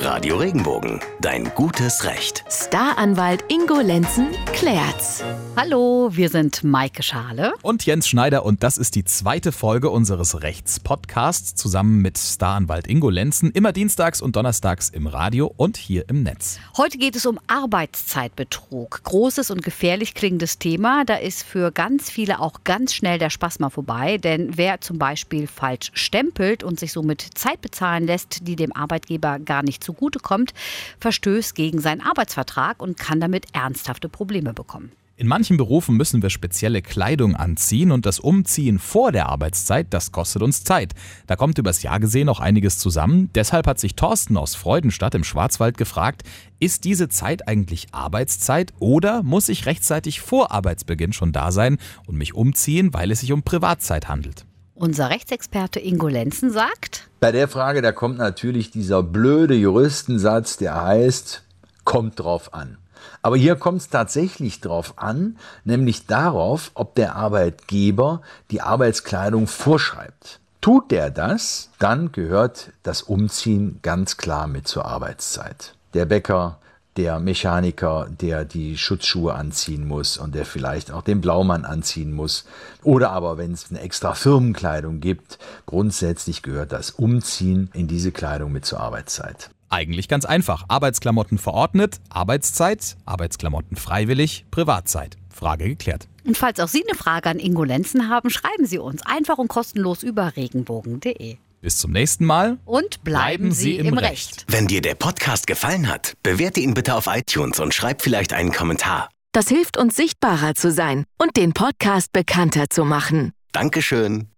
Radio Regenbogen, dein gutes Recht. Staranwalt Ingo Lenzen klärt's. Hallo, wir sind Maike Schale. Und Jens Schneider und das ist die zweite Folge unseres Rechtspodcasts zusammen mit Staranwalt Ingo Lenzen, immer dienstags und donnerstags im Radio und hier im Netz. Heute geht es um Arbeitszeitbetrug. Großes und gefährlich klingendes Thema. Da ist für ganz viele auch ganz schnell der Spaß mal vorbei, denn wer zum Beispiel falsch stempelt und sich somit Zeit bezahlen lässt, die dem Arbeitgeber gar nicht zugutekommt, verstößt gegen seinen Arbeitsvertrag und kann damit ernsthafte Probleme bekommen. In manchen Berufen müssen wir spezielle Kleidung anziehen und das Umziehen vor der Arbeitszeit, das kostet uns Zeit. Da kommt übers Jahr gesehen noch einiges zusammen. Deshalb hat sich Thorsten aus Freudenstadt im Schwarzwald gefragt, ist diese Zeit eigentlich Arbeitszeit oder muss ich rechtzeitig vor Arbeitsbeginn schon da sein und mich umziehen, weil es sich um Privatzeit handelt? Unser Rechtsexperte Ingo Lenzen sagt, bei der Frage, da kommt natürlich dieser blöde Juristensatz, der heißt, kommt drauf an. Aber hier kommt es tatsächlich drauf an, nämlich darauf, ob der Arbeitgeber die Arbeitskleidung vorschreibt. Tut der das, dann gehört das Umziehen ganz klar mit zur Arbeitszeit. Der Bäcker, der Mechaniker, der die Schutzschuhe anziehen muss und der vielleicht auch den Blaumann anziehen muss. Oder aber, wenn es eine extra Firmenkleidung gibt, grundsätzlich gehört das Umziehen in diese Kleidung mit zur Arbeitszeit. Eigentlich ganz einfach. Arbeitsklamotten verordnet, Arbeitszeit, Arbeitsklamotten freiwillig, Privatzeit. Frage geklärt. Und falls auch Sie eine Frage an Ingo Lenzen haben, schreiben Sie uns einfach und kostenlos über regenbogen.de. Bis zum nächsten Mal und bleiben, bleiben Sie, im Recht. Recht. Wenn dir der Podcast gefallen hat, bewerte ihn bitte auf iTunes und schreib vielleicht einen Kommentar. Das hilft uns sichtbarer zu sein und den Podcast bekannter zu machen. Dankeschön.